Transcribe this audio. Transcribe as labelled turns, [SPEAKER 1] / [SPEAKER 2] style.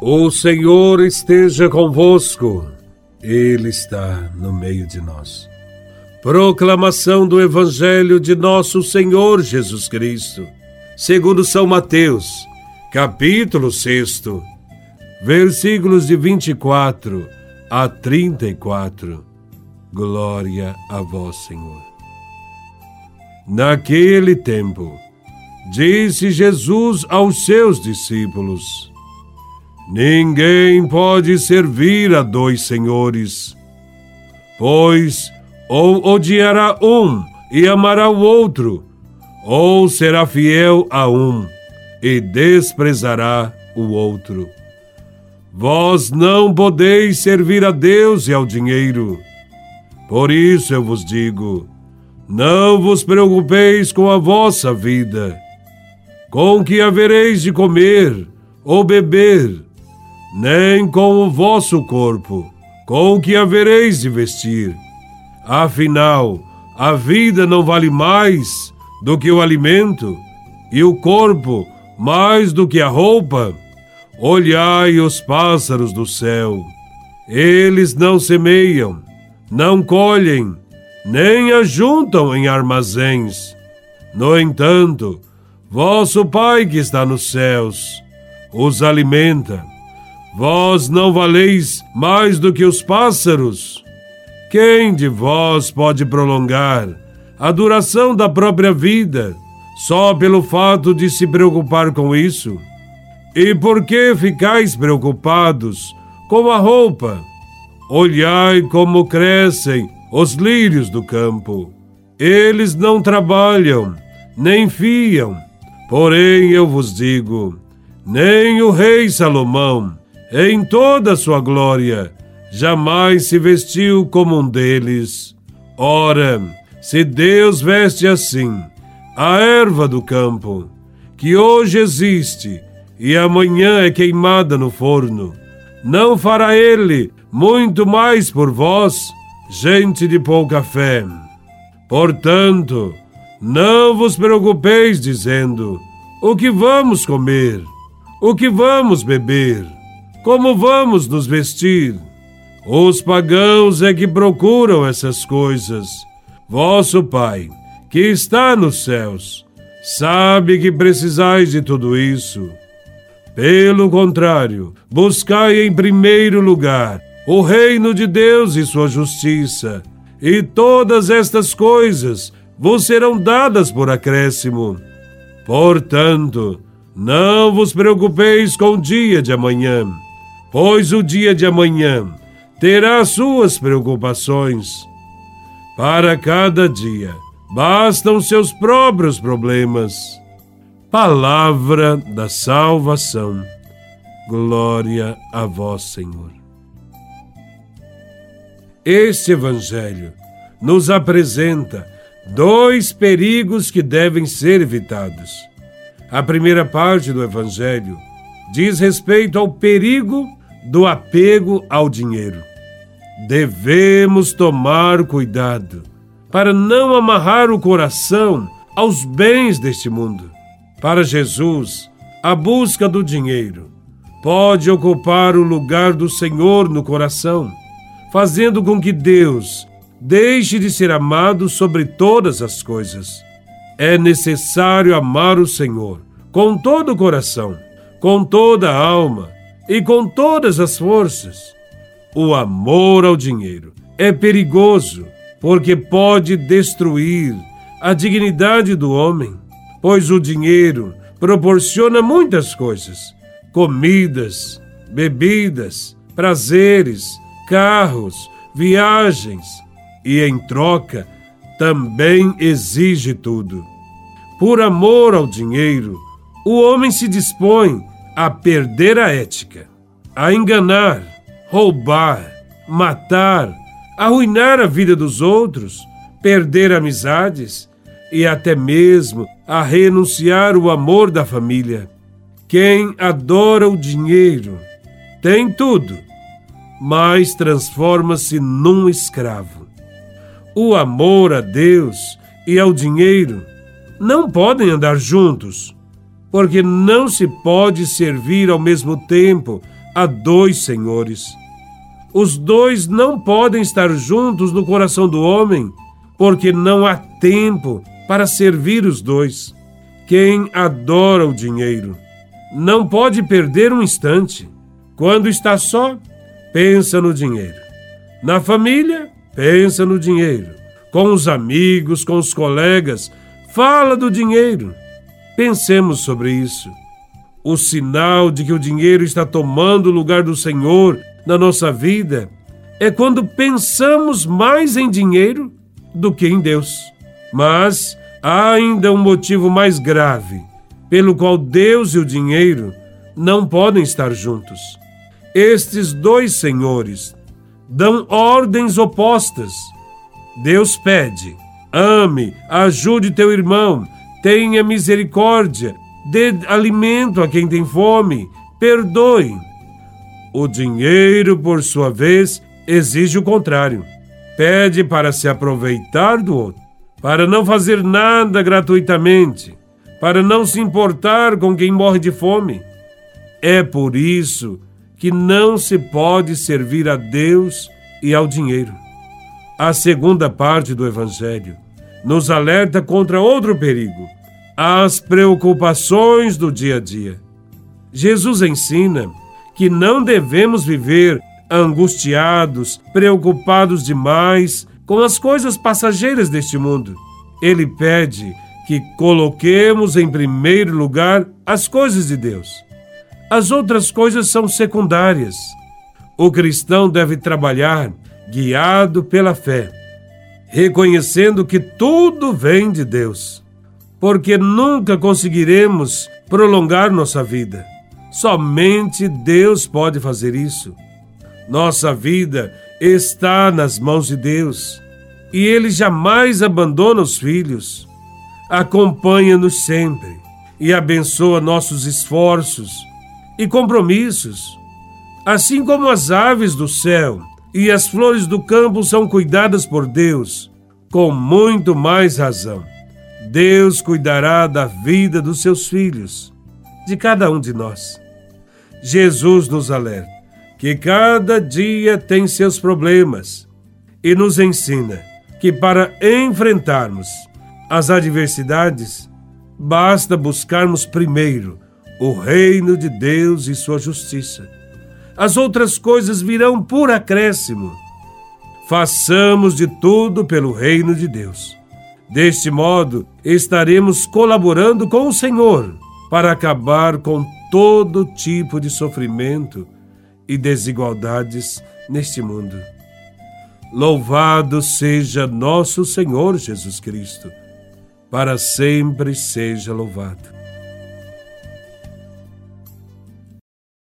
[SPEAKER 1] O Senhor esteja convosco, Ele está no meio de nós. Proclamação do Evangelho de Nosso Senhor Jesus Cristo, segundo São Mateus, capítulo 6, versículos de 24 a 34. Glória a vós, Senhor. Naquele tempo, disse Jesus aos seus discípulos: Ninguém pode servir a dois senhores, pois ou odiará um e amará o outro, ou será fiel a um e desprezará o outro. Vós não podeis servir a Deus e ao dinheiro. Por isso eu vos digo: não vos preocupeis com a vossa vida, com que havereis de comer ou beber nem com o vosso corpo, com o que havereis de vestir. Afinal, a vida não vale mais do que o alimento, e o corpo mais do que a roupa. Olhai os pássaros do céu. Eles não semeiam, não colhem, nem ajuntam em armazéns. No entanto, vosso Pai que está nos céus os alimenta. Vós não valeis mais do que os pássaros? Quem de vós pode prolongar a duração da própria vida só pelo fato de se preocupar com isso? E por que ficais preocupados com a roupa? Olhai como crescem os lírios do campo. Eles não trabalham, nem fiam. Porém, eu vos digo: nem o rei Salomão, em toda sua glória, jamais se vestiu como um deles. Ora, se Deus veste assim a erva do campo, que hoje existe e amanhã é queimada no forno, não fará ele muito mais por vós, gente de pouca fé. Portanto, não vos preocupeis dizendo: o que vamos comer? O que vamos beber? Como vamos nos vestir? Os pagãos é que procuram essas coisas. Vosso Pai, que está nos céus, sabe que precisais de tudo isso. Pelo contrário, buscai em primeiro lugar o reino de Deus e sua justiça, e todas estas coisas vos serão dadas por acréscimo. Portanto, não vos preocupeis com o dia de amanhã pois o dia de amanhã terá suas preocupações. Para cada dia bastam seus próprios problemas. Palavra da salvação. Glória a vós, Senhor. Este Evangelho nos apresenta dois perigos que devem ser evitados. A primeira parte do Evangelho diz respeito ao perigo do apego ao dinheiro. Devemos tomar cuidado para não amarrar o coração aos bens deste mundo. Para Jesus, a busca do dinheiro pode ocupar o lugar do Senhor no coração, fazendo com que Deus deixe de ser amado sobre todas as coisas. É necessário amar o Senhor com todo o coração, com toda a alma e com todas as forças. O amor ao dinheiro é perigoso porque pode destruir a dignidade do homem, pois o dinheiro proporciona muitas coisas: comidas, bebidas, prazeres, carros, viagens e, em troca, também exige tudo. Por amor ao dinheiro, o homem se dispõe a perder a ética, a enganar, roubar, matar, arruinar a vida dos outros, perder amizades e até mesmo a renunciar o amor da família. Quem adora o dinheiro tem tudo, mas transforma-se num escravo. O amor a Deus e ao dinheiro não podem andar juntos porque não se pode servir ao mesmo tempo há dois senhores. Os dois não podem estar juntos no coração do homem, porque não há tempo para servir os dois. Quem adora o dinheiro não pode perder um instante. Quando está só, pensa no dinheiro. Na família, pensa no dinheiro. Com os amigos, com os colegas, fala do dinheiro. Pensemos sobre isso. O sinal de que o dinheiro está tomando o lugar do Senhor na nossa vida é quando pensamos mais em dinheiro do que em Deus. Mas há ainda um motivo mais grave pelo qual Deus e o dinheiro não podem estar juntos. Estes dois senhores dão ordens opostas. Deus pede: ame, ajude teu irmão, tenha misericórdia, dê alimento a quem tem fome, perdoe. O dinheiro, por sua vez, exige o contrário. Pede para se aproveitar do outro, para não fazer nada gratuitamente, para não se importar com quem morre de fome. É por isso que não se pode servir a Deus e ao dinheiro. A segunda parte do Evangelho nos alerta contra outro perigo: as preocupações do dia a dia. Jesus ensina que não devemos viver angustiados, preocupados demais com as coisas passageiras deste mundo. Ele pede que coloquemos em primeiro lugar as coisas de Deus. As outras coisas são secundárias. O cristão deve trabalhar guiado pela fé, reconhecendo que tudo vem de Deus, porque nunca conseguiremos prolongar nossa vida. Somente Deus pode fazer isso. Nossa vida está nas mãos de Deus e Ele jamais abandona os filhos. Acompanha-nos sempre e abençoa nossos esforços e compromissos. Assim como as aves do céu e as flores do campo são cuidadas por Deus, com muito mais razão. Deus cuidará da vida dos seus filhos, de cada um de nós. Jesus nos alerta que cada dia tem seus problemas e nos ensina que para enfrentarmos as adversidades, basta buscarmos primeiro o reino de Deus e sua justiça as outras coisas virão por acréscimo. Façamos de tudo pelo reino de Deus. Deste modo, estaremos colaborando com o Senhor para acabar com todo tipo de sofrimento e desigualdades neste mundo. Louvado seja nosso Senhor Jesus Cristo, para sempre seja louvado.